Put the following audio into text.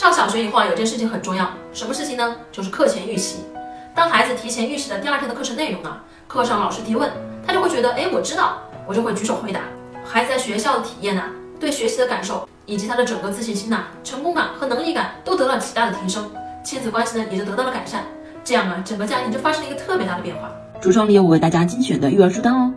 上小学以后啊，有件事情很重要，什么事情呢？就是课前预习。当孩子提前预习了第二天的课程内容呢，课上老师提问，他就会觉得，哎，我知道，我就会举手回答。孩子在学校的体验呢，对学习的感受，以及他的整个自信心呐、成功感和能力感都得到了极大的提升，亲子关系呢也就得到了改善。这样啊，整个家庭就发生了一个特别大的变化。橱窗里有我为大家精选的育儿书单哦。